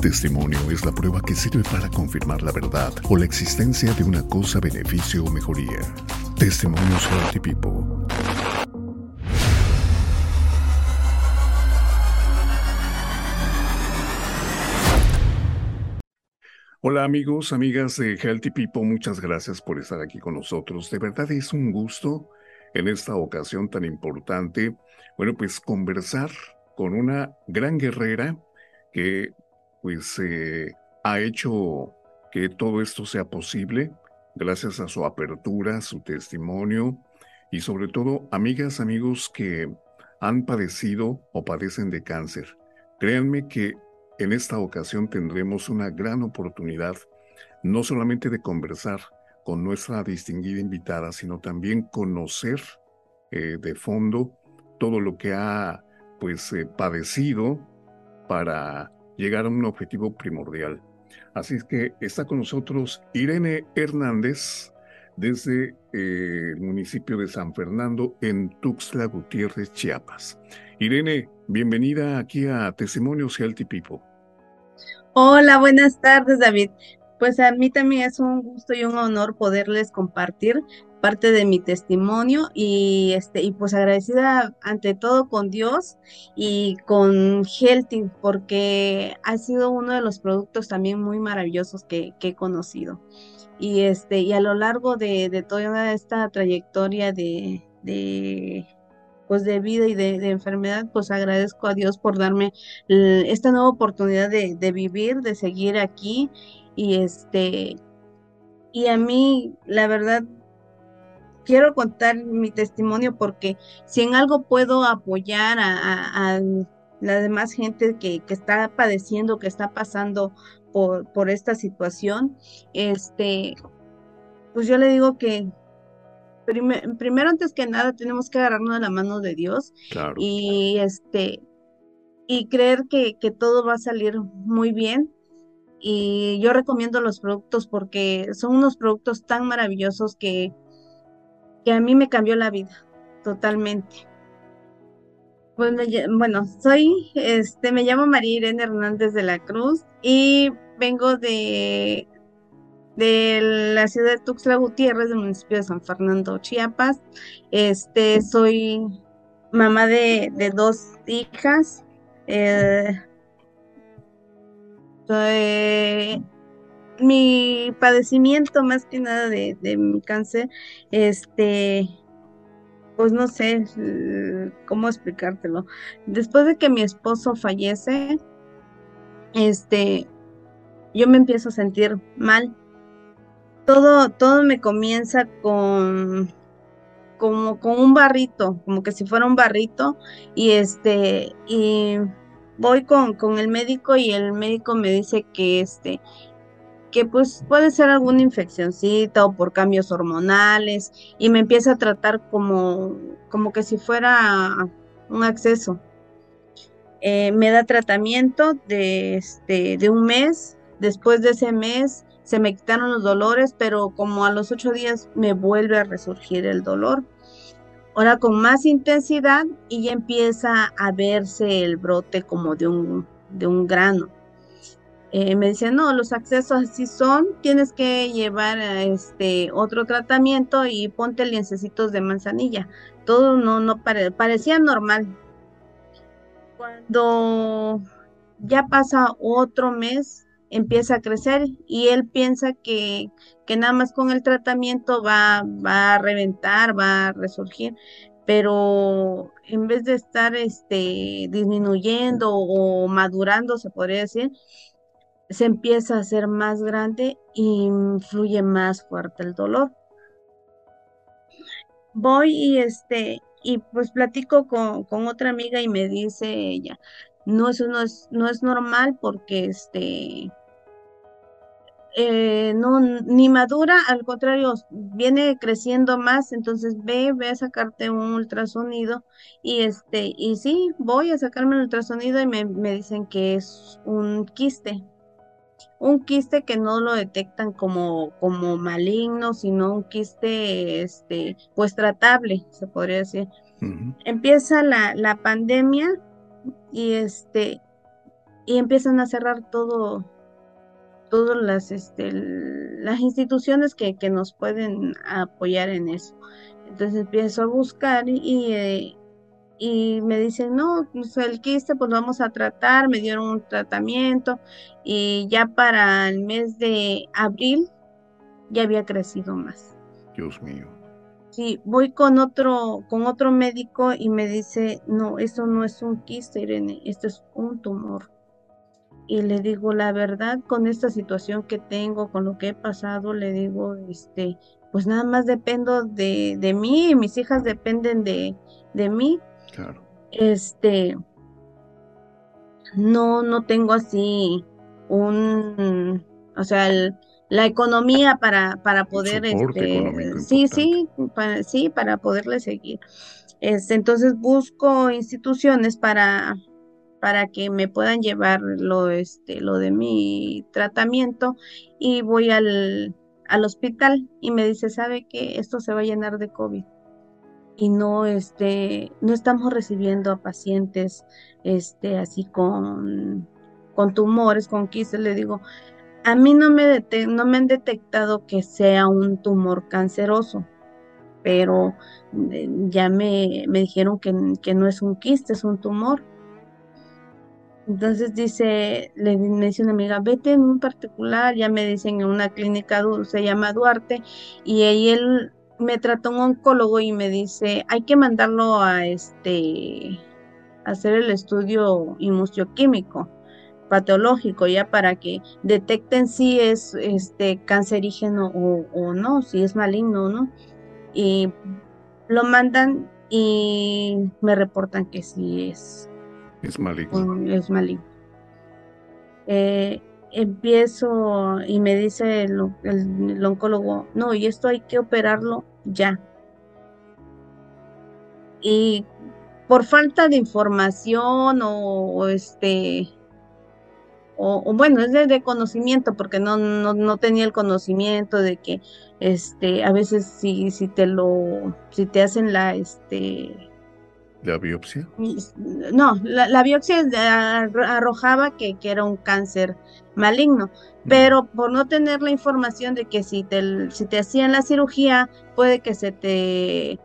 Testimonio es la prueba que sirve para confirmar la verdad o la existencia de una cosa, beneficio o mejoría. Testimonios Healthy People. Hola amigos, amigas de Healthy People, muchas gracias por estar aquí con nosotros. De verdad es un gusto en esta ocasión tan importante, bueno, pues conversar con una gran guerrera que pues eh, ha hecho que todo esto sea posible gracias a su apertura, su testimonio y sobre todo amigas, amigos que han padecido o padecen de cáncer. Créanme que en esta ocasión tendremos una gran oportunidad no solamente de conversar con nuestra distinguida invitada, sino también conocer eh, de fondo todo lo que ha pues eh, padecido para llegar a un objetivo primordial. Así es que está con nosotros Irene Hernández desde eh, el municipio de San Fernando en Tuxtla Gutiérrez, Chiapas. Irene, bienvenida aquí a Testimonios Healthy People. Hola, buenas tardes, David. Pues a mí también es un gusto y un honor poderles compartir parte de mi testimonio y este y pues agradecida ante todo con Dios y con Healthy porque ha sido uno de los productos también muy maravillosos que, he conocido. Y este y a lo largo de, toda esta trayectoria de, pues de vida y de, enfermedad pues agradezco a Dios por darme esta nueva oportunidad de, de vivir de seguir aquí y este y a mí la verdad quiero contar mi testimonio porque si en algo puedo apoyar a, la demás gente que, está padeciendo, que está pasando por, por esta situación, este, pues yo le digo que primero antes que nada tenemos que agarrarnos de la mano de Dios y este y creer que, que todo va a salir muy bien. Y yo recomiendo los productos porque son unos productos tan maravillosos que a mí me cambió la vida totalmente. Pues bueno, soy, este, me llamo María Irene Hernández de la Cruz y vengo de, de la ciudad de Tuxtla Gutiérrez, del municipio de San Fernando, Chiapas. Este, soy mamá de, dos hijas. Eh, soy, mi padecimiento más que nada de, mi cáncer, este, pues no sé cómo explicártelo. Después de que mi esposo fallece, este, yo me empiezo a sentir mal. Todo, todo me comienza con como con un barrito, como que si fuera un barrito, y este, y voy con, con el médico y el médico me dice que este, que pues puede ser alguna infeccióncita o por cambios hormonales y me empieza a tratar como, como que si fuera un acceso. Eh, me da tratamiento de, este, de un mes, después de ese mes se me quitaron los dolores, pero como a los ocho días me vuelve a resurgir el dolor. Ahora con más intensidad y ya empieza a verse el brote como de un, de un grano. Eh, me decían, no, los accesos así son, tienes que llevar este otro tratamiento y ponte lienzecitos de manzanilla. Todo no, no parecía normal. Cuando ya pasa otro mes, empieza a crecer y él piensa que, que nada más con el tratamiento va, va a reventar, va a resurgir, pero en vez de estar este, disminuyendo o madurando, se podría decir, se empieza a hacer más grande y fluye más fuerte el dolor. Voy y este, y pues platico con, otra amiga y me dice ella, no, eso no es, no es normal porque este, eh, no, ni madura, al contrario, viene creciendo más, entonces ve, ve a sacarte un ultrasonido y este, y sí, voy a sacarme el ultrasonido y me, me dicen que es un quiste un quiste que no lo detectan como, como maligno, sino un quiste, este, pues tratable, se podría decir. Empieza la, la pandemia y este, y empiezan a cerrar todo, todas las, este, las instituciones que, que, nos pueden apoyar en eso. Entonces empiezo a buscar y, eh, y me dicen, no, pues el quiste pues vamos a tratar, me dieron un tratamiento y ya para el mes de abril ya había crecido más. Dios mío. Sí, voy con otro, con otro médico y me dice, no, eso no es un quiste, Irene, esto es un tumor. Y le digo, la verdad, con esta situación que tengo, con lo que he pasado, le digo, este, pues nada más dependo de, de mí, mis hijas dependen de, de mí. Claro. Este, no, no tengo así un, o sea, la economía para, para poder, este, sí, sí, para, sí, para poderle seguir. Este, entonces busco instituciones para, para que me puedan llevar lo, este, lo de mi tratamiento y voy al, al hospital y me dice, ¿sabe que esto se va a llenar de COVID? Y no, este, no estamos recibiendo a pacientes este, así con, con tumores, con quistes. Le digo, a mí no me, no me han detectado que sea un tumor canceroso, pero eh, ya me, me dijeron que, que no es un quiste, es un tumor. Entonces dice, le dice una amiga, vete en un particular, ya me dicen en una clínica, se llama Duarte, y ahí él me trató un oncólogo y me dice, hay que mandarlo a este hacer el estudio inmunoquímico patológico ya para que detecten si es este cancerígeno o, o no, si es maligno no. Y lo mandan y me reportan que sí es es maligno. Es maligno. Eh, empiezo y me dice el, oncólogo, no, y esto hay que operarlo ya. Y por falta de información o, este, o, bueno, es de, conocimiento, porque no, no, no, tenía el conocimiento de que este, a veces si, si te lo, si te hacen la, este, ¿La biopsia? No, la, biopsia arrojaba que, que, era un cáncer maligno, mm. pero por no tener la información de que si te, si te hacían la cirugía, puede que se te,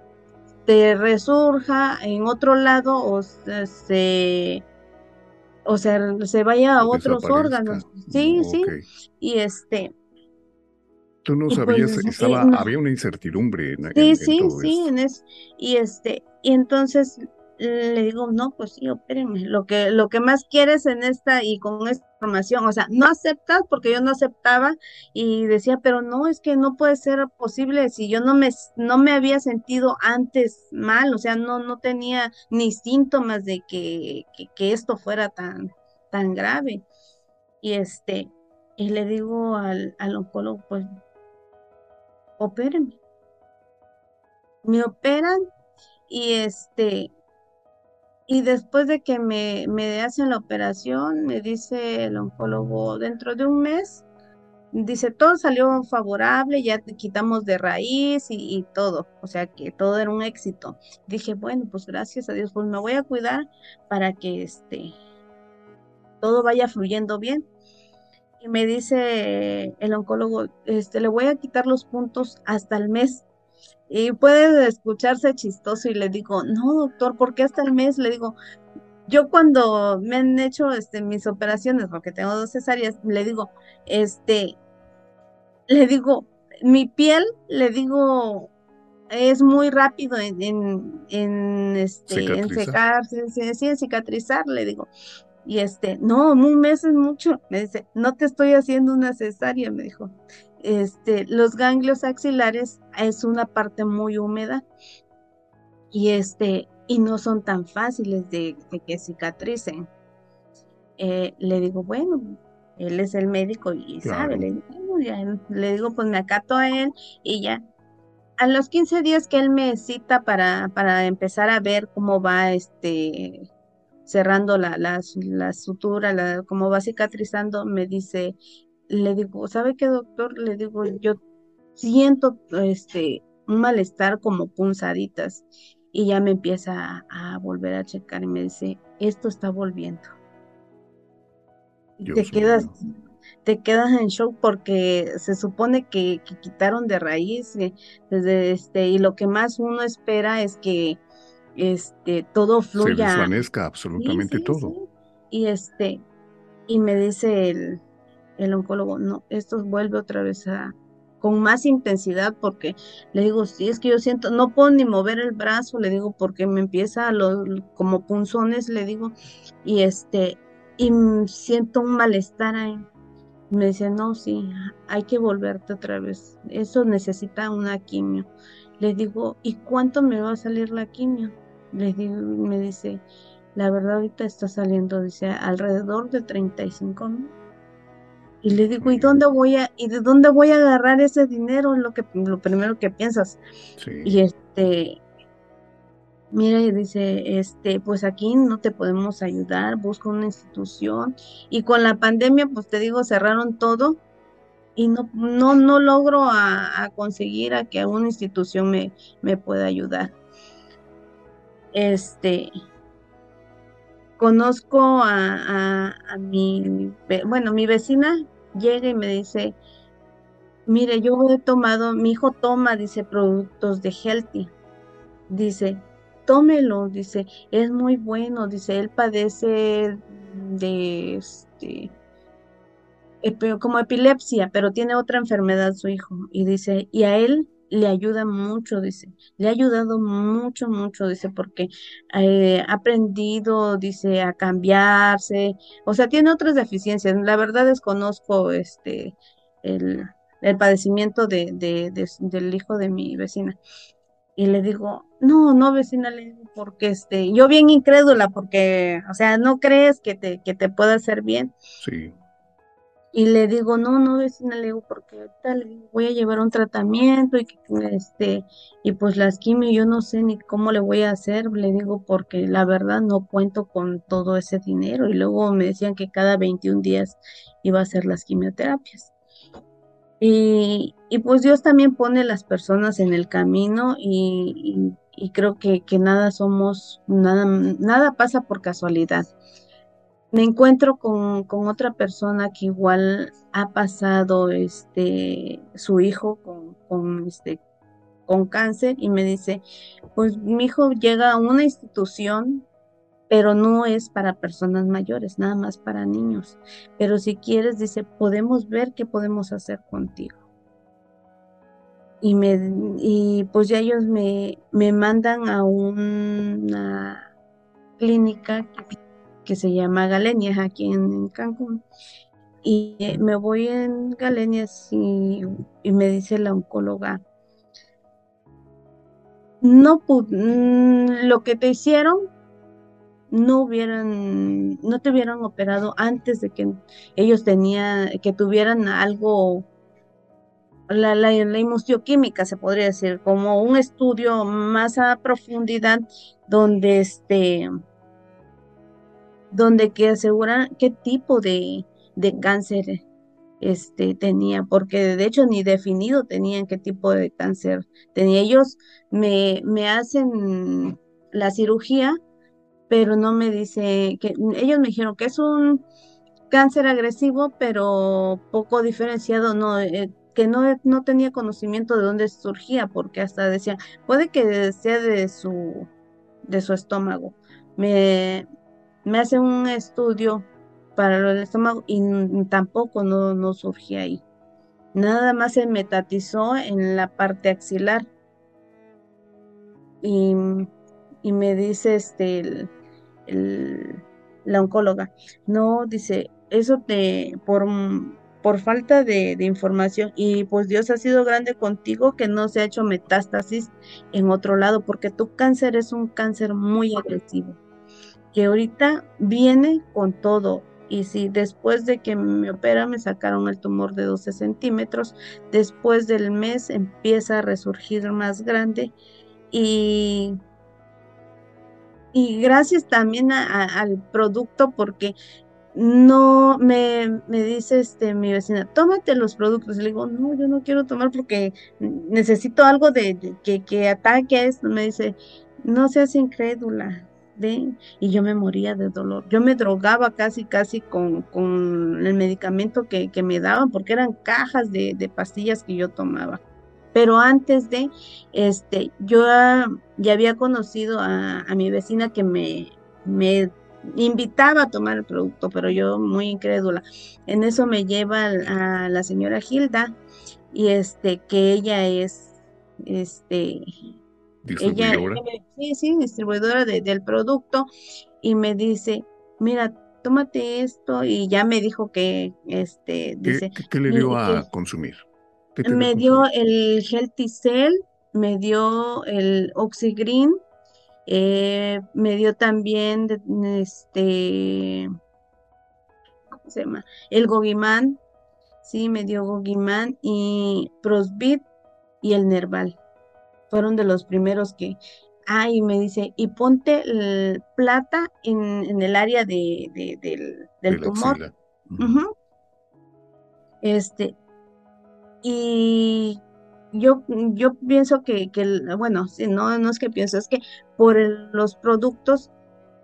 te resurja en otro lado o se, o sea, se vaya a otros órganos. Sí, mm, sí. Y este, Tú no pues, sabías, estaba, había una incertidumbre en, Sí, sí, sí, en eso. Y este, y entonces le digo, no, pues sí, opérenme. Lo que, lo que más quieres en esta y con esta información, o sea, no aceptas porque yo no aceptaba y decía, pero no, es que no puede ser posible si yo no me, no me había sentido antes mal, o sea, no, no tenía ni síntomas de que, que, esto fuera tan, tan grave. Y este, y le digo al, al oncólogo, pues opérenme. Me operan y este, y después de que me, me hacen la operación, me dice el oncólogo, dentro de un mes, dice, todo salió favorable, ya te quitamos de raíz y, y, todo, o sea que todo era un éxito. Dije, bueno, pues gracias a Dios, pues me voy a cuidar para que este, todo vaya fluyendo bien y me dice el oncólogo, este, le voy a quitar los puntos hasta el mes. Y puede escucharse chistoso y le digo, no, doctor, ¿por qué hasta el mes? Le digo, yo cuando me han hecho este, mis operaciones, porque tengo dos cesáreas, le digo, este, le digo, mi piel, le digo, es muy rápido en, en, en este, en secarse, en cicatrizar, le digo. Y este, no, un mes es mucho. Me dice, no te estoy haciendo una cesárea, me dijo. Este, los ganglios axilares es una parte muy húmeda y este, y no son tan fáciles de, que cicatricen. Eh, le digo, bueno, él es el médico y sabe, le digo, le digo, pues me acato a él y ya. A los 15 días que él me cita para, para empezar a ver cómo va este cerrando la, la, sutura, la, como va cicatrizando, me dice, le digo, ¿sabe qué doctor? Le digo, yo siento este un malestar como punzaditas y ya me empieza a, volver a checar y me dice, esto está volviendo. te quedas, te quedas en shock porque se supone que, quitaron de raíz desde este y lo que más uno espera es que este todo fluya. Se desvanezca absolutamente todo. Y este y me dice el, el oncólogo, no, esto vuelve otra vez a con más intensidad porque le digo, sí, es que yo siento, no puedo ni mover el brazo, le digo, porque me empieza los, como punzones, le digo, y este, y siento un malestar ahí. Me dice, no, sí, hay que volverte otra vez. Eso necesita una quimio. Le digo, ¿y cuánto me va a salir la quimio? Le digo, me dice, la verdad ahorita está saliendo, dice, alrededor de 35 mil. Y le digo, ¿y dónde voy a, y de dónde voy a agarrar ese dinero? Lo que, lo primero que piensas. Y este, mira, y dice, este, pues aquí no te podemos ayudar, busca una institución. Y con la pandemia, pues te digo, cerraron todo y no, no, no logro a, conseguir a que una institución me, me pueda ayudar. Este, conozco a, mi, bueno, mi vecina llega y me dice, mire, yo he tomado, mi hijo toma, dice, productos de Healthy. Dice, tómelo, dice, es muy bueno, dice, él padece de este como epilepsia, pero tiene otra enfermedad su hijo. Y dice, y a él le ayuda mucho, dice, le ha ayudado mucho, mucho, dice, porque eh, ha aprendido, dice, a cambiarse, o sea, tiene otras deficiencias. La verdad desconozco este, el, padecimiento de, del hijo de mi vecina. Y le digo, no, no, vecina, le digo, porque este, yo bien incrédula, porque, o sea, no crees que te, que te pueda hacer bien. Sí. Y le digo, no, no, vecina, le digo, porque ahorita voy a llevar un tratamiento y que este, y pues las quimio yo no sé ni cómo le voy a hacer, le digo, porque la verdad no cuento con todo ese dinero. Y luego me decían que cada 21 días iba a hacer las quimioterapias. Y, y pues Dios también pone las personas en el camino y, y, creo que, que, nada somos, nada, nada pasa por casualidad me encuentro con, otra persona que igual ha pasado este su hijo con, con, este con cáncer y me dice, pues mi hijo llega a una institución, pero no es para personas mayores, nada más para niños. Pero si quieres, dice, podemos ver qué podemos hacer contigo. Y, me, y pues ya ellos me, me mandan a una clínica que que se llama Galenias aquí en, Cancún. Y eh, me voy en Galenias y, me dice la oncóloga, no mm, lo que te hicieron no hubieran, no te hubieran operado antes de que ellos tenían, que tuvieran algo, la, la, la se podría decir, como un estudio más a profundidad donde este donde que aseguran qué tipo de, cáncer este, tenía, porque de hecho ni definido tenían qué tipo de cáncer tenía. Ellos me, me hacen la cirugía, pero no me dice que ellos me dijeron que es un cáncer agresivo, pero poco diferenciado, no, eh, que no, no tenía conocimiento de dónde surgía, porque hasta decían, puede que sea de su, de su estómago. Me, me hace un estudio para el estómago y tampoco no, no ahí. Nada más se metatizó en la parte axilar. Y, me dice este la oncóloga, no, dice, eso te, por, por falta de, de, información, y pues Dios ha sido grande contigo que no se ha hecho metástasis en otro lado, porque tu cáncer es un cáncer muy agresivo que ahorita viene con todo. Y si después de que me opera me sacaron el tumor de 12 centímetros, después del mes empieza a resurgir más grande. Y, y gracias también al producto porque no me, me, dice este mi vecina, tómate los productos. Le digo, no, yo no quiero tomar porque necesito algo de, que, que, ataque a esto. Me dice, no seas incrédula ¿Ve? Y yo me moría de dolor. Yo me drogaba casi, casi con, con el medicamento que, que, me daban, porque eran cajas de, de, pastillas que yo tomaba. Pero antes de, este, yo ya había conocido a, a mi vecina que me, me invitaba a tomar el producto, pero yo muy incrédula. En eso me lleva a la señora Gilda y este que ella es este ella, sí, sí, distribuidora del producto y me dice, "Mira, tómate esto" y ya me dijo que este dice, ¿Qué, le dio a consumir? Me dio el Healthy Cell, me dio el Oxygreen eh, me dio también este ¿cómo se llama? el Gogimán, sí, me dio Gogimán y Prosbit y el Nerval. Fueron de los primeros que, ah, y me dice, y ponte plata en, el área de, del, tumor. Este, y yo, yo pienso que, que bueno, no, no es que pienso, es que por los productos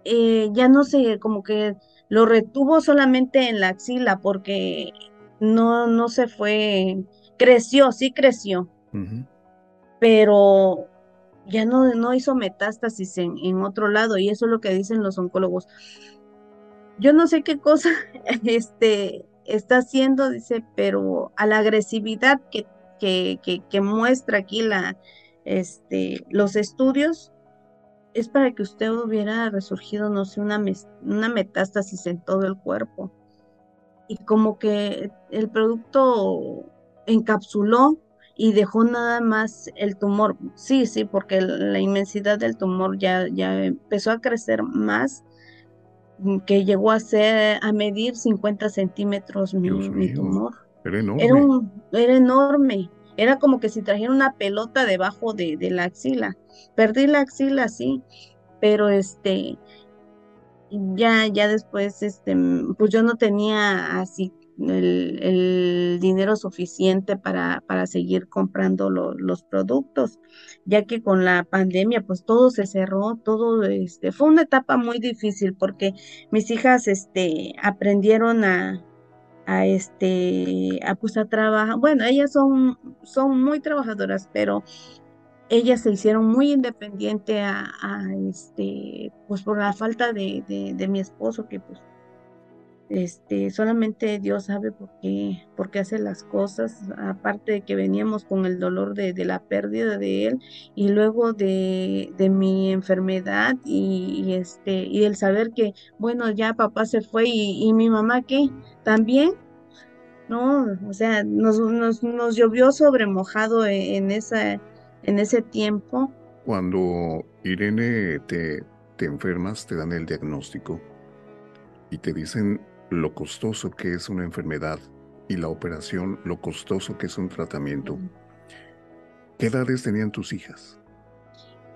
eh, ya no sé, como que lo retuvo solamente en la axila porque no, no se fue, creció, sí creció, pero ya no, no hizo metástasis en, en, otro lado y eso es lo que dicen los oncólogos. Yo no sé qué cosa este, está haciendo, dice, pero a la agresividad que que, muestra aquí la, este, los estudios, es para que usted hubiera resurgido, no sé, una, una metástasis en todo el cuerpo. Y como que el producto encapsuló y dejó nada más el tumor. Sí, sí, porque la inmensidad del tumor ya, ya empezó a crecer más, que llegó a ser, a medir 50 centímetros mi tumor. Era enorme. Era, enorme. Era como que si trajera una pelota debajo de, la axila. Perdí la axila, sí, pero este, ya, ya después, este, pues yo no tenía así el, dinero suficiente para, para seguir comprando los productos, ya que con la pandemia, pues todo se cerró, todo, este, fue una etapa muy difícil porque mis hijas, este, aprendieron a, a este a pues a trabajar. Bueno ellas son son muy trabajadoras pero ellas se hicieron muy independientes a, este pues por la falta de, de, mi esposo que pues este solamente Dios sabe por qué por qué hace las cosas aparte de que veníamos con el dolor de, de la pérdida de él y luego de, de mi enfermedad y, este y el saber que bueno ya papá se fue y, mi mamá qué también, ¿no? O sea, nos, nos, nos llovió sobre mojado e, en, esa, en ese tiempo. Cuando Irene te, te enfermas, te dan el diagnóstico y te dicen lo costoso que es una enfermedad y la operación, lo costoso que es un tratamiento. ¿Qué edades tenían tus hijas?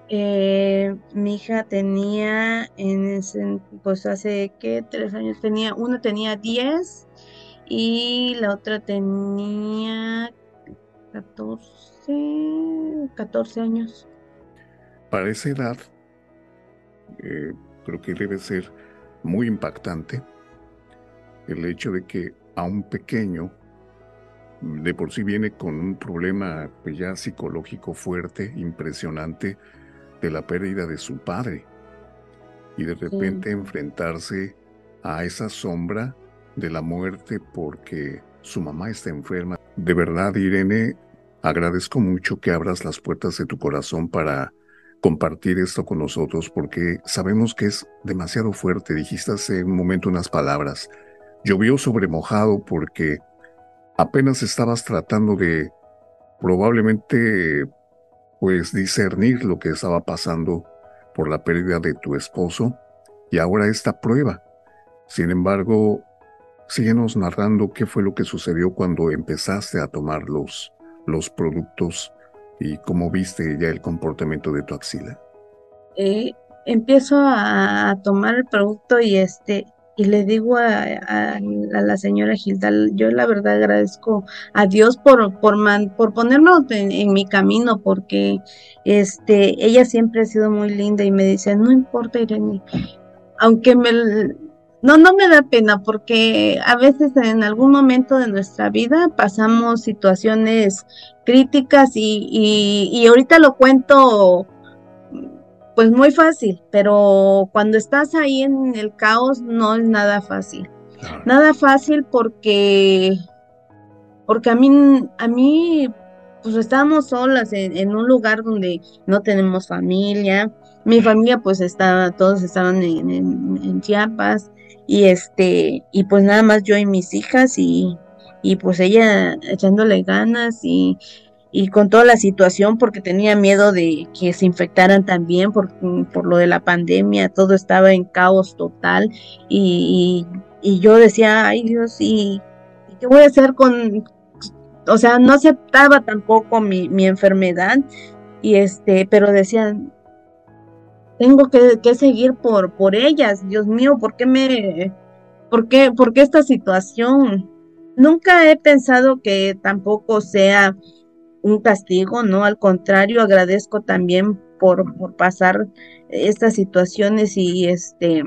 Eh, mi hija tenía en ese, pues hace que tres años tenía, una tenía 10 y la otra tenía 14, 14 años. Para esa edad, eh, creo que debe ser muy impactante el hecho de que a un pequeño de por sí viene con un problema pues ya psicológico fuerte, impresionante, de la pérdida de su padre y de repente enfrentarse a esa sombra de la muerte porque su mamá está enferma. De verdad, Irene, agradezco mucho que abras las puertas de tu corazón para compartir esto con nosotros porque sabemos que es demasiado fuerte. Dijiste hace un momento unas palabras. Llovió sobre mojado porque apenas estabas tratando de probablemente pues discernir lo que estaba pasando por la pérdida de tu esposo y ahora esta prueba. Sin embargo, síguenos narrando qué fue lo que sucedió cuando empezaste a tomar los, los productos y cómo viste ya el comportamiento de tu axila. Eh, empiezo a, tomar el producto y este y le digo a, la señora Gilda, yo la verdad agradezco a Dios por, por, por ponernos en, mi camino, porque este, ella siempre ha sido muy linda y me dice, no importa Irene, aunque me... No, no me da pena porque a veces en algún momento de nuestra vida pasamos situaciones críticas y, y, y ahorita lo cuento pues muy fácil, pero cuando estás ahí en el caos no es nada fácil. Nada fácil porque porque a mí a mí pues estábamos solas en, un lugar donde no tenemos familia. Mi familia pues estaba, todos estaban en, en, Chiapas y este, y pues nada más yo y mis hijas y, y pues ella echándole ganas y, y con toda la situación porque tenía miedo de que se infectaran también por, por lo de la pandemia, todo estaba en caos total y, y, yo decía, ay Dios, ¿y, qué voy a hacer con, o sea, no aceptaba tampoco mi, mi enfermedad y este, pero decía, tengo que, que, seguir por, por ellas, Dios mío, ¿por qué me, por qué, por qué esta situación? Nunca he pensado que tampoco sea un castigo, ¿no? Al contrario, agradezco también por, por pasar estas situaciones y este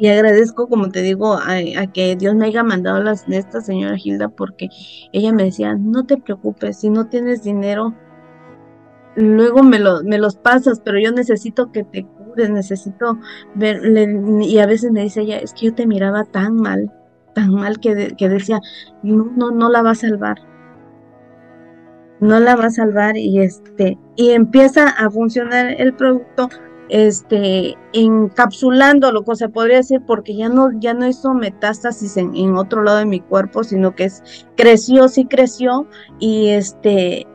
y agradezco, como te digo, a, que Dios me haya mandado las de esta señora Gilda porque ella me decía, no te preocupes, si no tienes dinero, luego me, lo, me los pasas, pero yo necesito que te cures, necesito ver, y a veces me dice ella, es que yo te miraba tan mal, tan mal que, que decía, no, no, no la va a salvar, no la va a salvar y este y empieza a funcionar el producto este encapsulándolo, se podría decir, porque ya no, ya no hizo metástasis en, otro lado de mi cuerpo, sino que creció, sí creció, y este,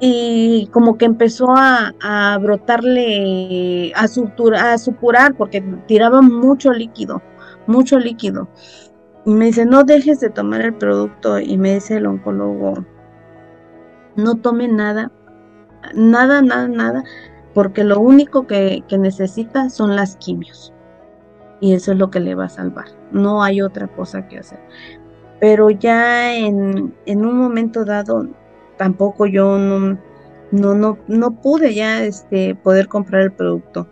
y como que empezó a, brotarle, a, a supurar, porque tiraba mucho líquido, mucho líquido. Y me dice, no dejes de tomar el producto, y me dice el oncólogo, no tome nada, nada, nada, nada, porque lo único que, necesita son las quimios. Y eso es lo que le va a salvar. No hay otra cosa que hacer. Pero ya en, un momento dado, tampoco yo no, no, no, no pude ya este, poder comprar el producto.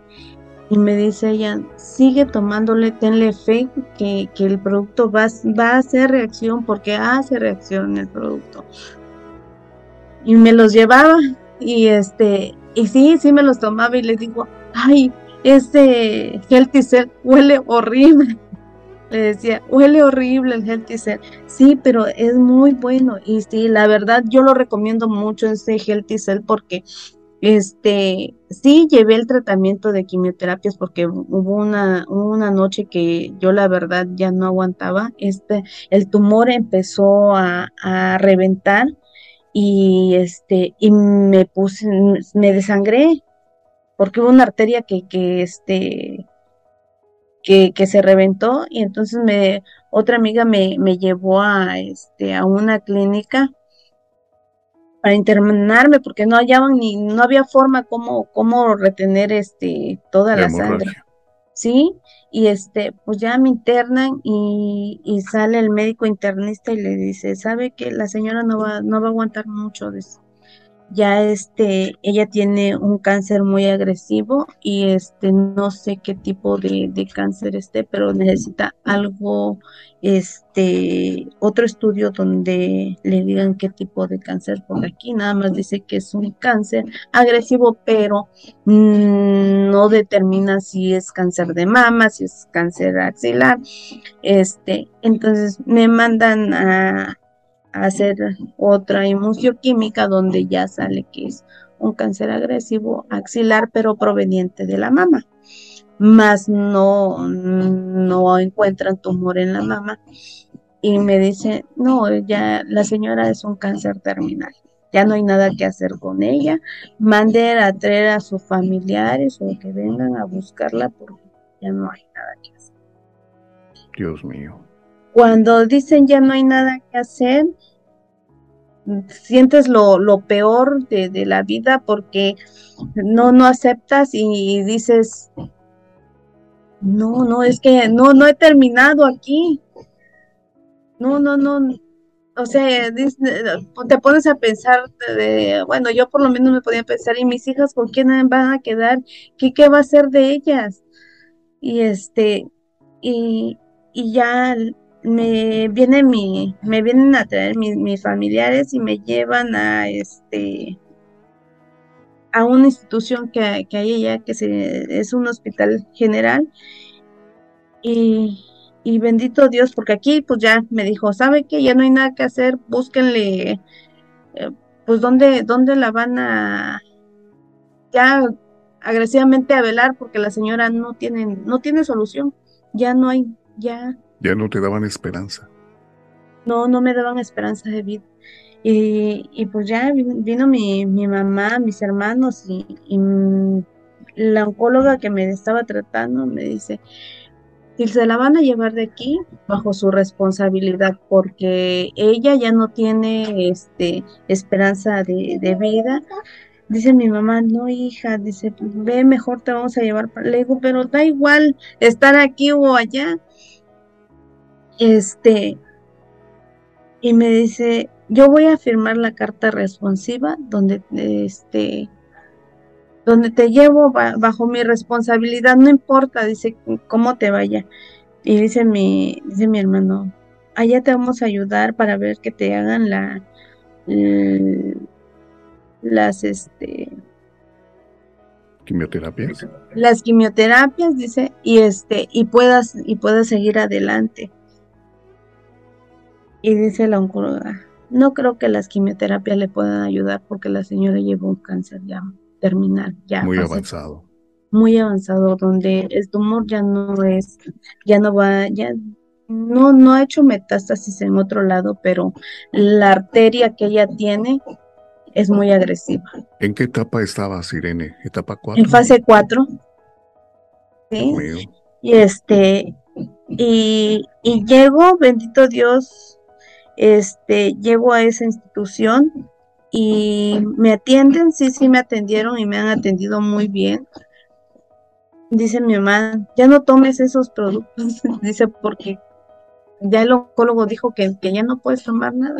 Y me dice ella, sigue tomándole, tenle fe que, que el producto va, va a hacer reacción porque hace reacción el producto y me los llevaba y este, y sí, sí me los tomaba y le digo, ay, este Healthy Cell huele horrible. Le decía, huele horrible el Healthy Cell. Sí, pero es muy bueno. Y sí, la verdad, yo lo recomiendo mucho ese Healthy Cell porque este, sí llevé el tratamiento de quimioterapias porque hubo una, una noche que yo la verdad ya no aguantaba. Este, el tumor empezó a reventar y este y me puse me desangré porque hubo una arteria que, que este que, que, se reventó y entonces me otra amiga me, me llevó a este a una clínica para internarme porque no hallaban ni no había forma como cómo retener este toda la, sangre. Sí y este, pues ya me internan y, y, sale el médico internista y le dice, sabe que la señora no va, no va a aguantar mucho de ya este, ella tiene un cáncer muy agresivo y este, no sé qué tipo de, cáncer esté, pero necesita algo, este, otro estudio donde le digan qué tipo de cáncer, porque aquí. Nada más dice que es un cáncer agresivo, pero mm, no determina si es cáncer de mama, si es cáncer axilar, este, entonces me mandan a, hacer otra inmunoquímica donde ya sale que es un cáncer agresivo axilar, pero proveniente de la mama. Más no, no encuentran tumor en la mama. Y me dice, no, ya la señora es un cáncer terminal. Ya no hay nada que hacer con ella. Mande a traer a sus familiares o que vengan a buscarla porque ya no hay nada que hacer. Dios mío. Cuando dicen ya no hay nada que hacer, sientes lo, peor de, la vida porque no, no aceptas y dices, no, no, es que no, no he terminado aquí. No, no, no. O sea, te pones a pensar de, bueno, yo por lo menos me podía pensar, ¿y mis hijas con quién van a quedar? ¿Qué, qué va a ser de ellas? Y este, y, y ya me viene mi, me vienen a traer mis, mis familiares y me llevan a este a una institución que, hay allá, que es un hospital general. Y, bendito Dios, porque aquí pues ya me dijo, ¿sabe que Ya no hay nada que hacer, búsquenle, eh, pues dónde, dónde la van a, ya agresivamente a velar, porque la señora no tiene, no tiene solución, ya no hay, ya. Ya no te daban esperanza. No, no me daban esperanza de vida. Y, pues ya vino mi, mamá, mis hermanos y, la oncóloga que me estaba tratando me dice, si se la van a llevar de aquí bajo su responsabilidad porque ella ya no tiene este esperanza de, vida. Dice mi mamá, no hija, dice, ve mejor te vamos a llevar. Le digo, pero da igual estar aquí o allá. Este, y me dice, yo voy a firmar la carta responsiva donde este donde te llevo bajo mi responsabilidad, no importa, dice cómo te vaya. Y dice mi dice mi hermano, allá te vamos a ayudar para ver que te hagan la las este quimioterapias. Las quimioterapias dice y este y puedas y puedas seguir adelante. Y dice la oncóloga, no creo que las quimioterapias le puedan ayudar porque la señora llevó un cáncer ya terminal, ya muy avanzado. Muy avanzado, donde el tumor ya no es, ya no va, ya no, no ha hecho metástasis en otro lado, pero la arteria que ella tiene es muy agresiva. ¿En qué etapa estaba Sirene? ¿Etapa 4? En fase 4. ¿sí? Y este, y, y llego, bendito Dios, este, llego a esa institución y me atienden, sí, sí me atendieron y me han atendido muy bien. Dice mi mamá, ya no tomes esos productos, dice, porque ya el oncólogo dijo que, que ya no puedes tomar nada.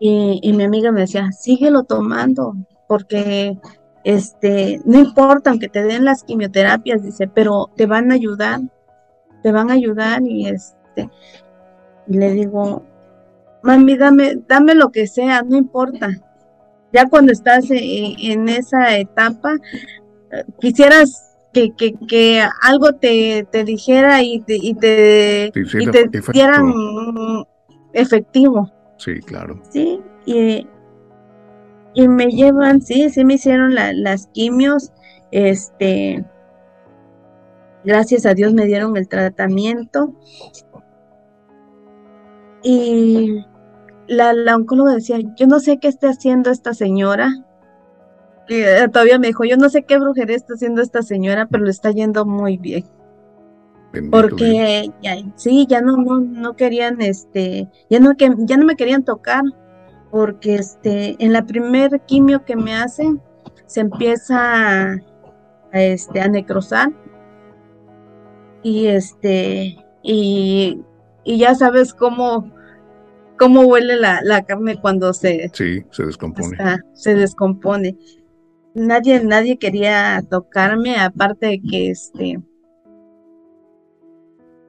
Y, mi amiga me decía, síguelo tomando, porque este, no importa, aunque te den las quimioterapias, dice, pero te van a ayudar, te van a ayudar y este, y le digo, mami, dame, dame lo que sea, no importa. Ya cuando estás e, en, esa etapa, quisieras que, que, algo te, te, dijera y te, y te, dieran efectivo. Sí, claro. Sí, y, y me llevan, sí, sí me hicieron las quimios, este, gracias a Dios me dieron el tratamiento y la, la oncóloga decía, yo no sé qué está haciendo esta señora. Y eh, todavía me dijo, yo no sé qué brujería está haciendo esta señora, pero le está yendo muy bien. Porque ya, sí, ya no, no, no querían, este, ya no, que, ya no me querían tocar, porque este, en la primer quimio que me hacen, se empieza a, este, a necrosar. Y este, y y ya sabes cómo, cómo huele la, carne cuando se... Sí, se descompone. se descompone. Nadie, nadie quería tocarme, aparte de que este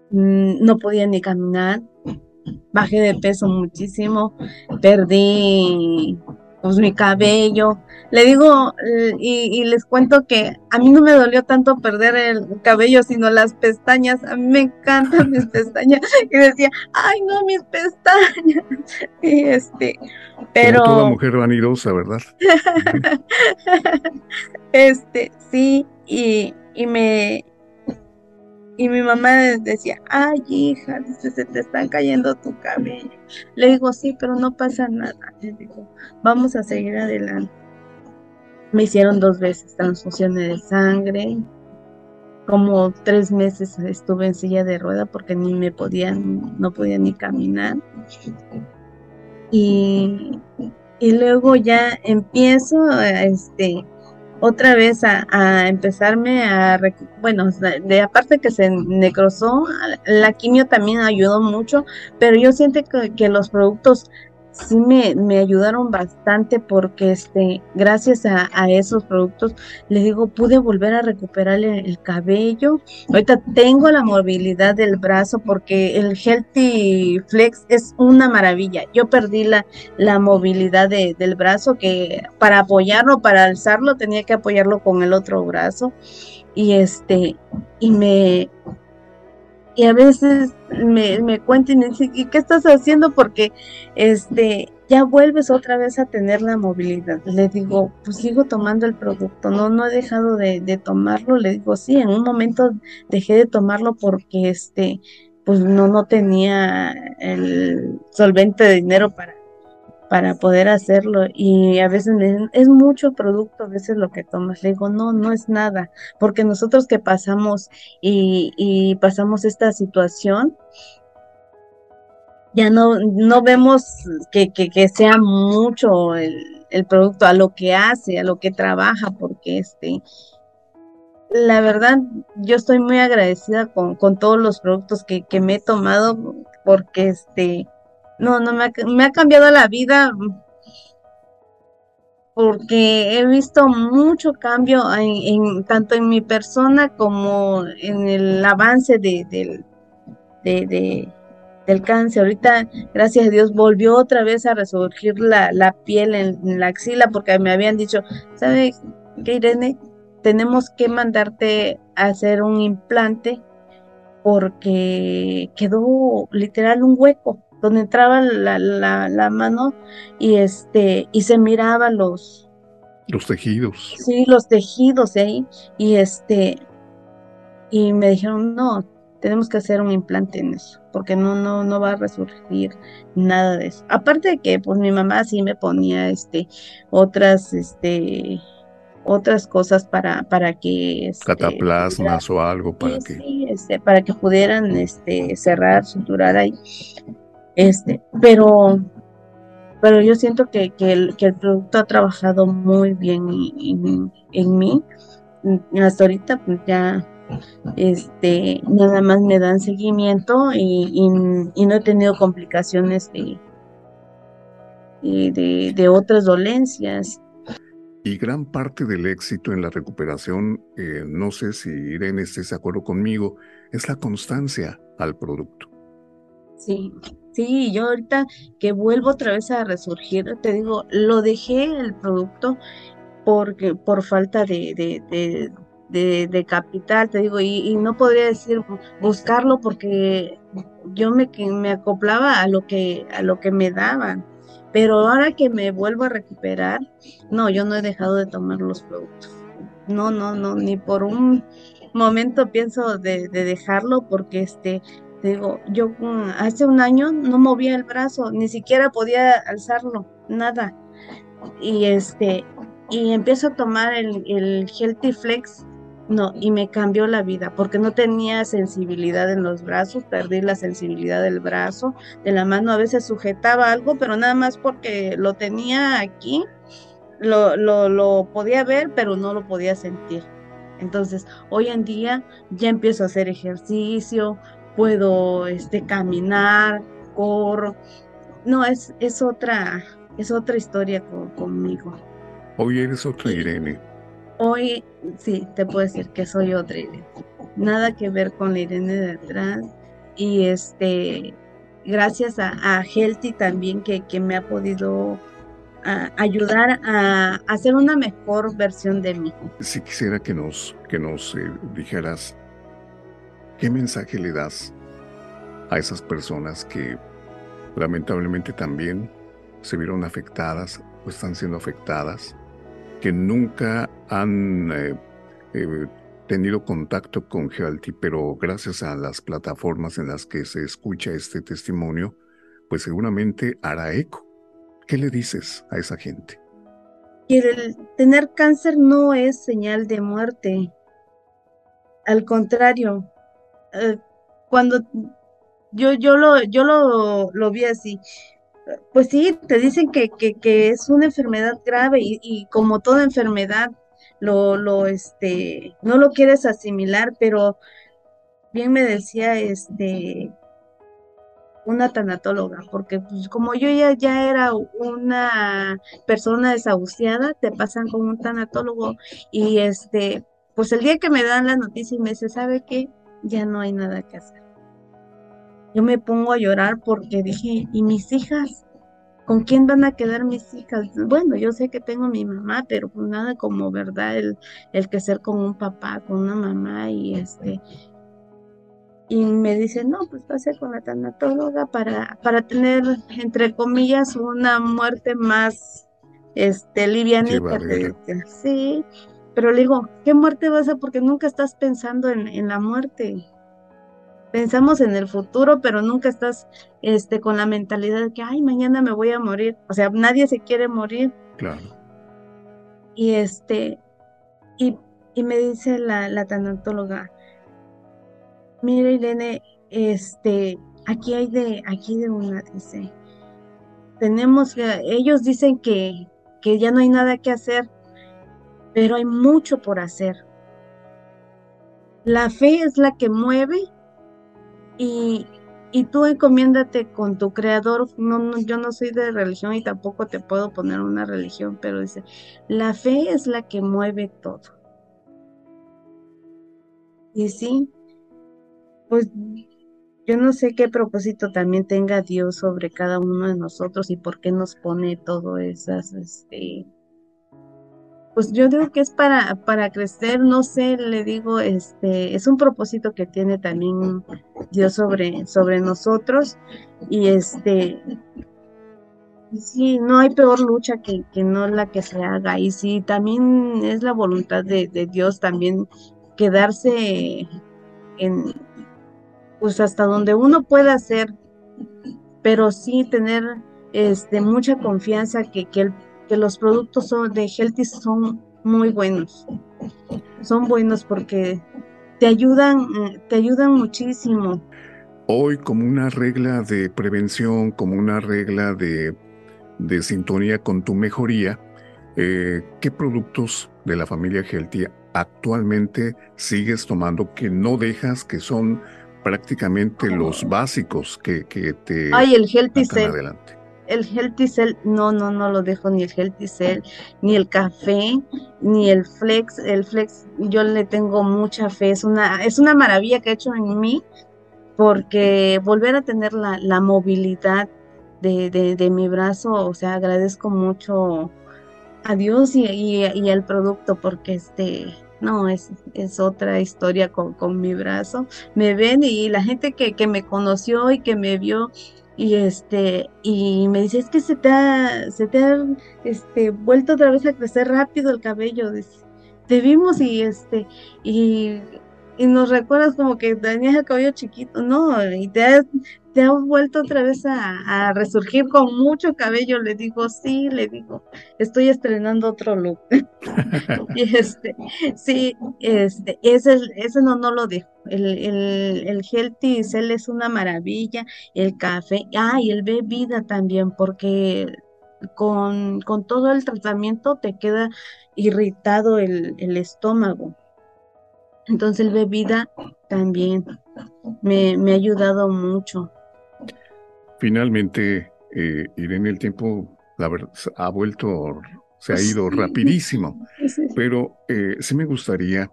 mm, no podía ni caminar, bajé de peso muchísimo, perdí pues mi cabello. Le digo y, les cuento que a mí no me dolió tanto perder el cabello, sino las pestañas. A mí me encantan mis pestañas. Y decía, ay no, mis pestañas. Y este, pero... Como toda mujer vanidosa, ¿verdad? este, sí, y, y me, y mi mamá decía, ay hija, se te están cayendo tu cabello. Le digo, sí, pero no pasa nada. Le digo, vamos a seguir adelante. Me hicieron dos veces transfusiones de sangre. Como tres meses estuve en silla de rueda porque ni me podían, no podía ni caminar. Y, y luego ya empiezo, este, otra vez a, empezarme a, bueno, de aparte que se necrosó, la quimio también ayudó mucho, pero yo siento que, que los productos sí me, me, ayudaron bastante porque este, gracias a, esos productos, les digo, pude volver a recuperar el, cabello. Ahorita tengo la movilidad del brazo porque el Healthy Flex es una maravilla. Yo perdí la, la movilidad del brazo que para apoyarlo, para alzarlo, tenía que apoyarlo con el otro brazo. Y este, y me, y a veces me, me cuentan y dicen, ¿y qué estás haciendo? Porque este, ya vuelves otra vez a tener la movilidad. Le digo, pues sigo tomando el producto, no, no he dejado de, de tomarlo. Le digo, sí, en un momento dejé de tomarlo porque este, pues no, no tenía el solvente de dinero para para poder hacerlo y a veces me dicen, es mucho producto, a veces lo que tomas. Le digo, no, no es nada, porque nosotros que pasamos y, pasamos esta situación, ya no, no vemos que, sea mucho el, producto, a lo que hace, a lo que trabaja, porque este, la verdad, yo estoy muy agradecida con, todos los productos que, que me he tomado, porque este, no, no me ha, me ha cambiado la vida porque he visto mucho cambio en, tanto en mi persona como en el avance de, del cáncer. Ahorita, gracias a Dios, volvió otra vez a resurgir la, la piel en, la axila porque me habían dicho, ¿sabes qué, Irene? Tenemos que mandarte a hacer un implante porque quedó literal un hueco donde entraba la, la, mano y este y se miraba los los tejidos. Sí, los tejidos ahí y este y me dijeron, "No, tenemos que hacer un implante en eso, porque no no no va a resurgir nada de eso." Aparte de que pues mi mamá sí me ponía este otras este otras cosas para para que este, cataplasmas o algo para que sí, este, para que pudieran este cerrar suturar ahí este, pero, pero yo siento que, que, el, que el producto ha trabajado muy bien en, mí. Hasta ahorita pues ya este nada más me dan seguimiento y, no he tenido complicaciones de, de, de, otras dolencias. Y gran parte del éxito en la recuperación, eh, no sé si Irene estés de acuerdo conmigo, es la constancia al producto. Sí, Sí, yo ahorita que vuelvo otra vez a resurgir, te digo, lo dejé el producto porque por falta de, de, de, capital, te digo, y, no podría decir buscarlo porque yo me, me acoplaba a lo que a lo que me daban. Pero ahora que me vuelvo a recuperar, no, yo no he dejado de tomar los productos. No, no, no, ni por un momento pienso de, de dejarlo porque este digo, yo mm, hace un año no movía el brazo, ni siquiera podía alzarlo, nada. Y este, y empiezo a tomar el, el Healthy Flex, no, y me cambió la vida, porque no tenía sensibilidad en los brazos, perdí la sensibilidad del brazo, de la mano, a veces sujetaba algo, pero nada más porque lo tenía aquí, lo, lo, lo podía ver, pero no lo podía sentir. Entonces, hoy en día ya empiezo a hacer ejercicio, puedo este, caminar, corro. No, es, es otra, es otra historia conmigo. Hoy eres otra Irene. Hoy sí, te puedo decir que soy otra Irene. Nada que ver con la Irene de atrás. Y este, gracias a, a Healthy también que, que me ha podido ayudar a, hacer una mejor versión de mí. Si quisiera que nos, que nos eh, dijeras ¿Qué mensaje le das a esas personas que lamentablemente también se vieron afectadas o están siendo afectadas, que nunca han eh, eh, tenido contacto con Healthy, pero gracias a las plataformas en las que se escucha este testimonio, pues seguramente hará eco. ¿Qué le dices a esa gente? Que el tener cáncer no es señal de muerte. Al contrario, eh, cuando yo, yo lo, yo lo, lo vi así. Pues sí, te dicen que, que, es una enfermedad grave y, y, como toda enfermedad, lo, lo, este, no lo quieres asimilar, pero bien me decía, este, una tanatóloga, porque pues como yo ya, ya era una persona desahuciada, te pasan con un tanatólogo y este, pues el día que me dan la noticia y me dice, ¿sabe qué? Ya no hay nada que hacer. Yo me pongo a llorar porque dije, ¿y mis hijas? ¿Con quién van a quedar mis hijas? Bueno, yo sé que tengo mi mamá, pero pues nada como, ¿verdad? El, el que ser con un papá, con una mamá y este, y me dice, no, pues pase con la tanatóloga para, para tener, entre comillas, una muerte más este, livianita. Sí, pero le digo, ¿qué muerte vas a? Porque nunca estás pensando en, en, la muerte. Pensamos en el futuro, pero nunca estás este, con la mentalidad de que, ay, mañana me voy a morir. O sea, nadie se quiere morir. Claro. Y este, y, y me dice la, la tanatóloga, Mira, Irene, este, aquí hay de, aquí de una, dice, tenemos que, ellos dicen que, que ya no hay nada que hacer, pero hay mucho por hacer. La fe es la que mueve y, y tú encomiéndate con tu creador. No, yo no soy de religión y tampoco te puedo poner una religión, pero dice, la fe es la que mueve todo. Y sí, pues yo no sé qué propósito también tenga Dios sobre cada uno de nosotros y por qué nos pone todo esas, este, pues yo digo que es para, para crecer, no sé, le digo, este, es un propósito que tiene también Dios sobre, sobre nosotros y este, sí, no hay peor lucha que, que no la que se haga y sí, también es la voluntad de, de Dios también quedarse en, pues hasta donde uno pueda hacer, pero sí tener este, mucha confianza que, que, que los productos son, de Healthy son muy buenos. Son buenos porque te ayudan, te ayudan muchísimo. Hoy como una regla de prevención, como una regla de, de sintonía con tu mejoría, eh, ¿qué productos de la familia Healthy actualmente sigues tomando que no dejas que son prácticamente los básicos que, que te Ay, el Healthy Cell. Adelante. El Healthy Cell, no, no, no lo dejo ni el Healthy Cell, ni el café, ni el Flex. El Flex, yo le tengo mucha fe, es una, es una maravilla que ha hecho en mí, porque volver a tener la, la movilidad de, de, de, mi brazo, o sea, agradezco mucho a Dios y, y, y al producto, porque este, no, es, es otra historia con, con, mi brazo. Me ven y la gente que, que, me conoció y que me vio y este y me dice, es que se te ha, se te ha este, vuelto otra vez a crecer rápido el cabello. te vimos y este y, y nos recuerdas como que tenías el cabello chiquito, no, y te has, te has vuelto otra vez a, resurgir con mucho cabello. Le digo, sí, le digo, estoy estrenando otro look. y este, sí, este, ese, ese no, no lo dejo. El, el, el Healthy Cell es una maravilla, el café, ah, y el bebida también, porque con, con todo el tratamiento te queda irritado el, el estómago. Entonces el bebida también me, me ha ayudado mucho. Finalmente, eh, Irene, el tiempo la verdad, ha vuelto, se ha ido rapidísimo, pero eh, sí me gustaría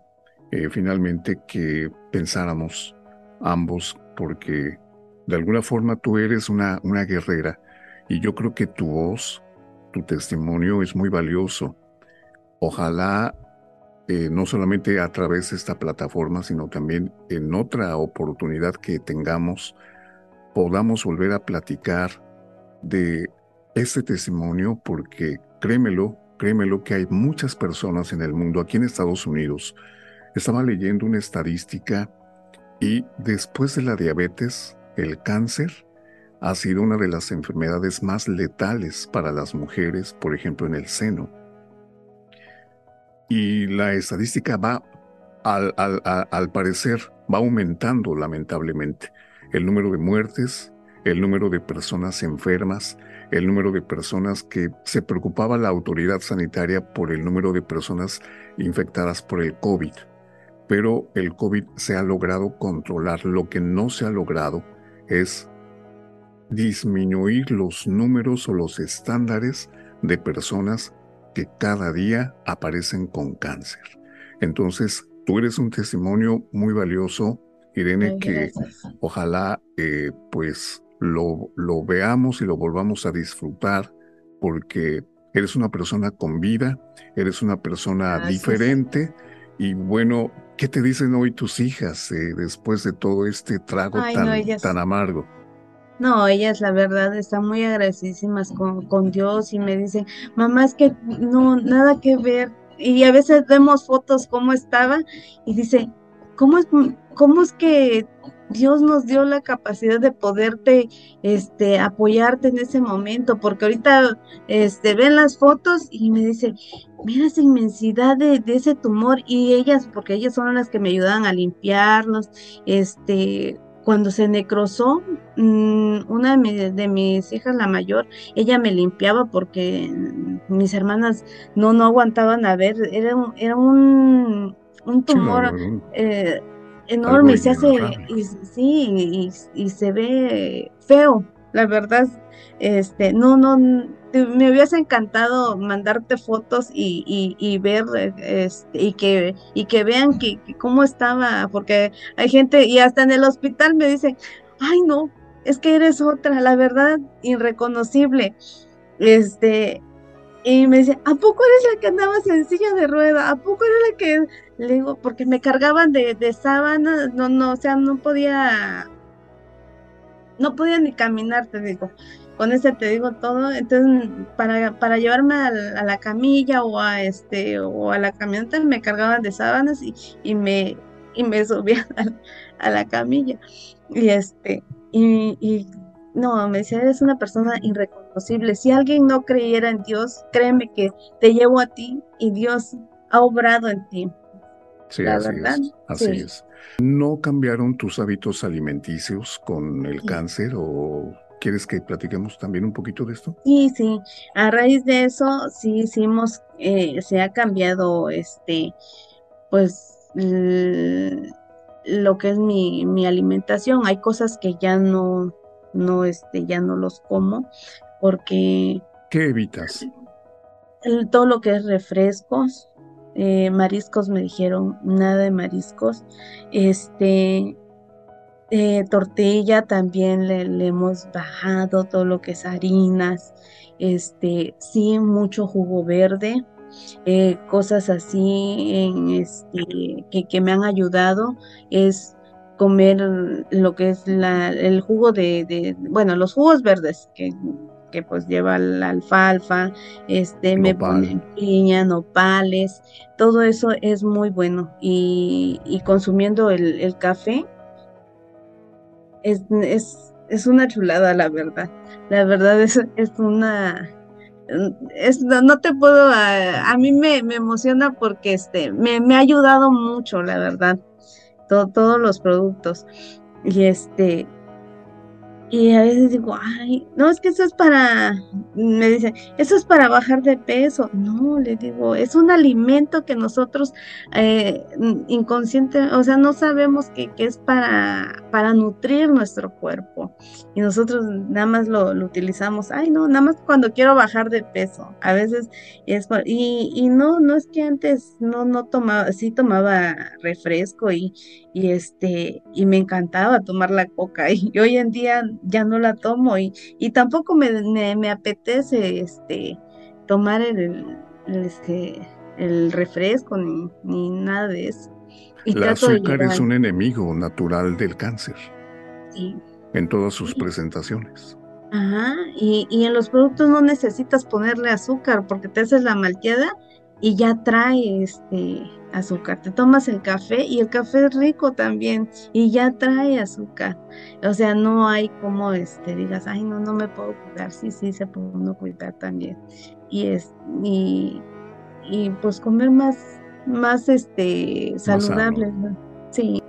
eh, finalmente que pensáramos ambos, porque de alguna forma tú eres una, una guerrera y yo creo que tu voz, tu testimonio es muy valioso. Ojalá eh, no solamente a través de esta plataforma, sino también en otra oportunidad que tengamos podamos volver a platicar de este testimonio porque créemelo, créemelo que hay muchas personas en el mundo, aquí en Estados Unidos. Estaba leyendo una estadística y después de la diabetes, el cáncer ha sido una de las enfermedades más letales para las mujeres, por ejemplo, en el seno. Y la estadística va, al, parecer, va aumentando lamentablemente el número de muertes, el número de personas enfermas, el número de personas que se preocupaba la autoridad sanitaria por el número de personas infectadas por el COVID. Pero el COVID se ha logrado controlar. Lo que no se ha logrado es disminuir los números o los estándares de personas que cada día aparecen con cáncer. Entonces, tú eres un testimonio muy valioso, Irene, que ojalá eh, pues lo, lo veamos y lo volvamos a disfrutar porque eres una persona con vida, eres una persona diferente y bueno, ¿qué te dicen hoy tus hijas eh, después de todo este trago tan, tan amargo? No, ellas la verdad están muy agradecidísimas con, con Dios y me dicen, mamá, es que no, nada que ver. Y a veces vemos fotos cómo estaba y dice, ¿cómo es, cómo es que Dios nos dio la capacidad de poderte este, apoyarte en ese momento? Porque ahorita este, ven las fotos y me dice, mira esa inmensidad de, de ese tumor y ellas, porque ellas son las que me ayudan a limpiarnos, este, cuando se necrosó, mm, una de, mis hijas, la mayor, ella me limpiaba porque mis hermanas no, no aguantaban a ver, era, era un, un tumor eh, enorme y se hace, y, sí, y, se ve feo, la verdad, este, no, no, me hubiese encantado mandarte fotos y, ver este, y que y que vean que, cómo estaba porque hay gente y hasta en el hospital me dicen ay no es que eres otra la verdad irreconocible este y me dice a poco eres la que andabas en silla de rueda a poco eres la que le digo porque me cargaban de, de sábanas no no o sea no podía no podía ni caminar te digo con ese te digo todo, entonces para, para llevarme a la, camilla o a este o a la camioneta me cargaban de sábanas y, y me y me subían a, la camilla. Y este y, y, no me decía eres una persona irreconocible. Si alguien no creyera en Dios créeme que te llevo a ti y Dios ha obrado en ti. Sí así es así es. No cambiaron tus hábitos alimenticios con el cáncer o ¿Quieres que platiquemos también un poquito de esto? Sí, sí. A raíz de eso, sí hicimos, eh, se ha cambiado, este, pues, lo que es mi, mi alimentación. Hay cosas que ya no, no, este, ya no los como, porque. ¿Qué evitas? todo lo que es refrescos, eh, mariscos me dijeron, nada de mariscos. Este, eh, tortilla también le, hemos bajado todo lo que es harinas, este, sí, mucho jugo verde, eh, cosas así en este, que, me han ayudado es comer lo que es la, el jugo de, bueno, los jugos verdes que, que pues lleva la alfalfa, este, me ponen piña, nopales, todo eso es muy bueno y, consumiendo el, el café, es, es, es una chulada, la verdad. La verdad es, es una... Es, no, te puedo, a, a mí me, me, emociona porque este, me, me, ha ayudado mucho, la verdad, todos los productos. Y este, y a veces digo, ay, no, es que eso es para, me dicen, eso es para bajar de peso. No, le digo, es un alimento que nosotros eh, inconsciente, o sea, no sabemos que, es para, para nutrir nuestro cuerpo. Y nosotros nada más lo, utilizamos, ay, no, nada más cuando quiero bajar de peso. A veces es, y, y no, no es que antes no, no tomaba, sí tomaba refresco y, y este, y me encantaba tomar la coca. Y hoy en día ya no la tomo y, y tampoco me, me, apetece este tomar el, este el refresco ni, ni nada de eso. Y la azúcar es un enemigo natural del cáncer. Sí. En todas sus presentaciones. Ajá, y, y en los productos no necesitas ponerle azúcar porque te haces la malteada y ya trae este azúcar. Te tomas el café y el café es rico también y ya trae azúcar. O sea, no hay como este digas, ay, no, no me puedo cuidar. Sí, sí, se puede uno cuidar también. Y es y, y pues comer más más este saludable, sí.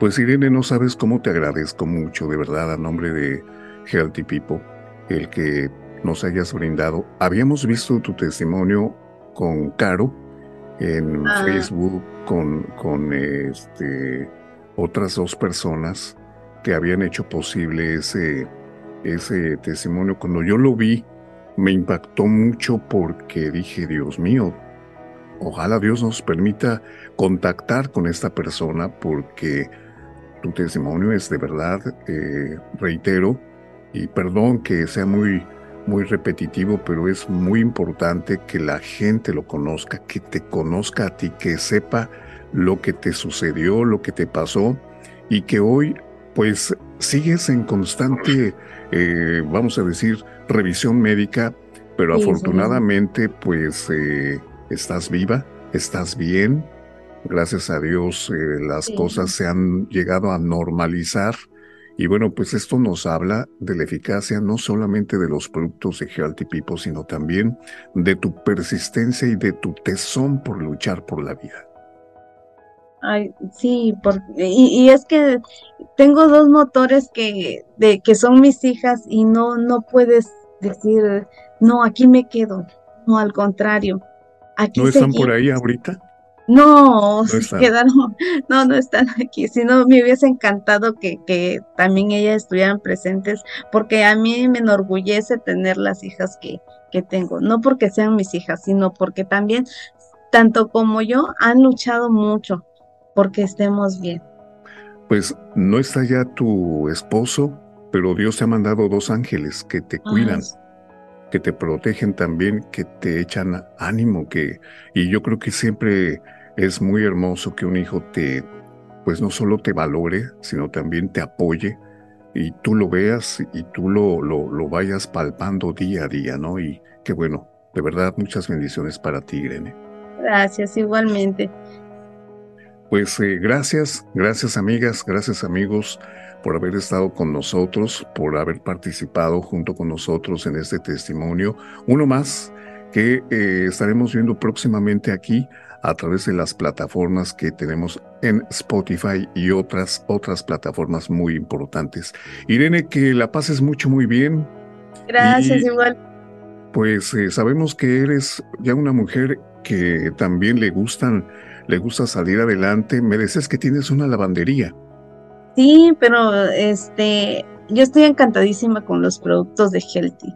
Pues Irene, no sabes cómo te agradezco mucho, de verdad, a nombre de Healthy People, el que nos hayas brindado. Habíamos visto tu testimonio con Caro en ah. Facebook, con, con este, otras dos personas que habían hecho posible ese, ese testimonio. Cuando yo lo vi, me impactó mucho porque dije, Dios mío, ojalá Dios nos permita contactar con esta persona porque tu testimonio es de verdad, eh, reitero, y perdón que sea muy, muy repetitivo, pero es muy importante que la gente lo conozca, que te conozca a ti, que sepa lo que te sucedió, lo que te pasó, y que hoy pues sigues en constante, eh, vamos a decir, revisión médica, pero afortunadamente pues eh, estás viva, estás bien, gracias a Dios eh, las cosas se han llegado a normalizar. Y bueno, pues esto nos habla de la eficacia no solamente de los productos de Healthy People, sino también de tu persistencia y de tu tesón por luchar por la vida. Ay, sí, y, es que tengo dos motores que, de, que son mis hijas y no, no puedes decir, no, aquí me quedo. No, al contrario. Aquí ¿No están por ahí ahorita? No, no quedaron, no, no están aquí. Si no, me hubiese encantado que, que también ellas estuvieran presentes, porque a mí me enorgullece tener las hijas que, que tengo. No porque sean mis hijas, sino porque también, tanto como yo, han luchado mucho porque estemos bien. Pues no está ya tu esposo, pero Dios te ha mandado dos ángeles que te cuidan que te protegen también, que te echan ánimo, que y yo creo que siempre es muy hermoso que un hijo te pues no solo te valore, sino también te apoye y tú lo veas y tú lo, lo, vayas palpando día a día, ¿no? Y qué bueno, de verdad, muchas bendiciones para ti, Irene. Gracias, igualmente. Pues eh, gracias, gracias amigas, gracias amigos por haber estado con nosotros, por haber participado junto con nosotros en este testimonio. Uno más que eh, estaremos viendo próximamente aquí a través de las plataformas que tenemos en Spotify y otras otras plataformas muy importantes. Irene, que la pases mucho muy bien. Gracias, igual. Pues eh, sabemos que eres ya una mujer que también le gustan, le gusta salir adelante. Me decías que tienes una lavandería. Sí, pero este, yo estoy encantadísima con los productos de Healthy.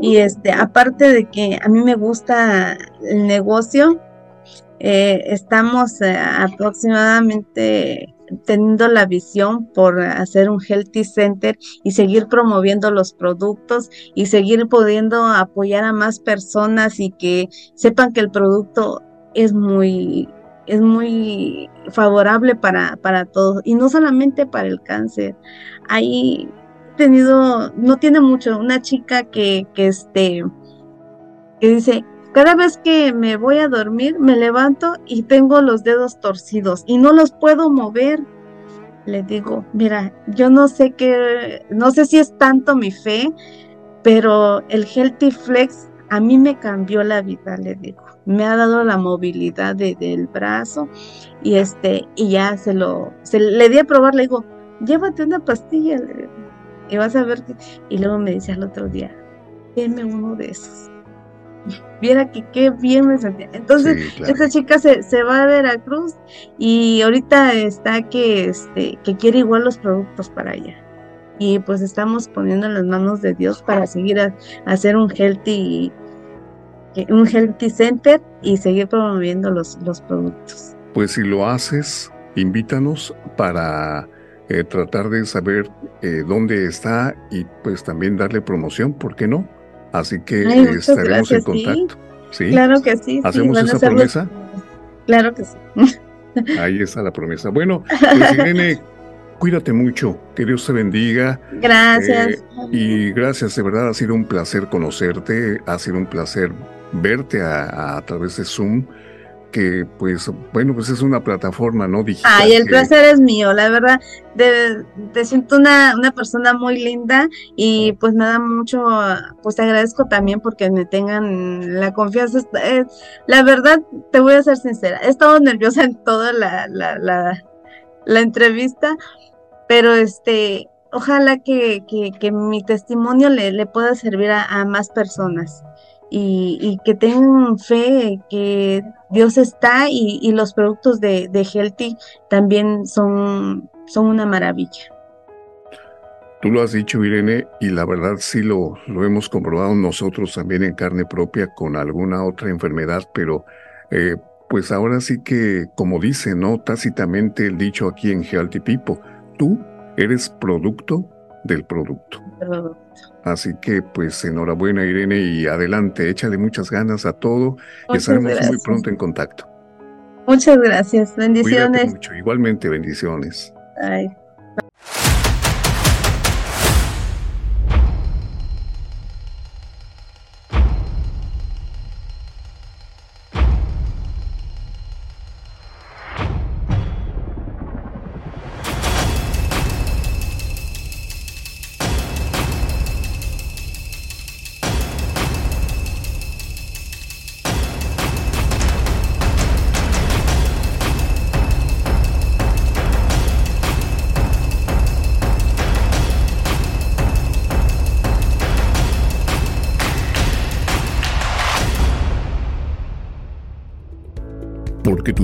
Y este, aparte de que a mí me gusta el negocio, eh, estamos eh, aproximadamente teniendo la visión por hacer un Healthy Center y seguir promoviendo los productos y seguir pudiendo apoyar a más personas y que sepan que el producto es muy es muy favorable para, para todos y no solamente para el cáncer. Hay tenido, no tiene mucho, una chica que, que este, que dice, cada vez que me voy a dormir, me levanto y tengo los dedos torcidos y no los puedo mover. Le digo, mira, yo no sé qué, no sé si es tanto mi fe, pero el Healthy Flex a mí me cambió la vida, le digo. Me ha dado la movilidad del brazo y este y ya se lo se le di a probar le digo llévate una pastilla y vas a ver que, y luego me dice al otro día deme uno de esos viera que qué bien me sentía entonces esta chica se, se, va a Veracruz y ahorita está que este que quiere igual los productos para allá y pues estamos poniendo en las manos de Dios para seguir a, a hacer un healthy un Healthy Center y seguir promoviendo los, los productos. Pues si lo haces, invítanos para eh, tratar de saber eh, dónde está y pues también darle promoción, ¿por qué no? Así que estaremos en contacto. Sí. Claro que sí. ¿Hacemos esa promesa? Claro que sí. Ahí está la promesa. Bueno, pues Irene, cuídate mucho, que Dios te bendiga. Gracias. Eh, y gracias, de verdad ha sido un placer conocerte, ha sido un placer verte a, través de Zoom, que pues bueno, pues es una plataforma, ¿no? Digital. Ay, el placer es mío, la verdad, te siento una, una persona muy linda y pues me da mucho, pues te agradezco también porque me tengan la confianza. Eh, la verdad, te voy a ser sincera, he estado nerviosa en toda la, la, la entrevista, pero este, ojalá que, que, mi testimonio le, le pueda servir a, más personas y, que tengan fe que Dios está y, los productos de, Healthy también son, son una maravilla. Tú lo has dicho, Irene, y la verdad sí lo, lo hemos comprobado nosotros también en carne propia con alguna otra enfermedad, pero eh, pues ahora sí que, como dice, ¿no? Tácitamente el dicho aquí en Healthy People, tú eres producto del producto. Así que pues enhorabuena Irene y adelante, échale muchas ganas a todo y estaremos muy pronto en contacto. Muchas gracias, bendiciones. mucho. Igualmente bendiciones. Ay.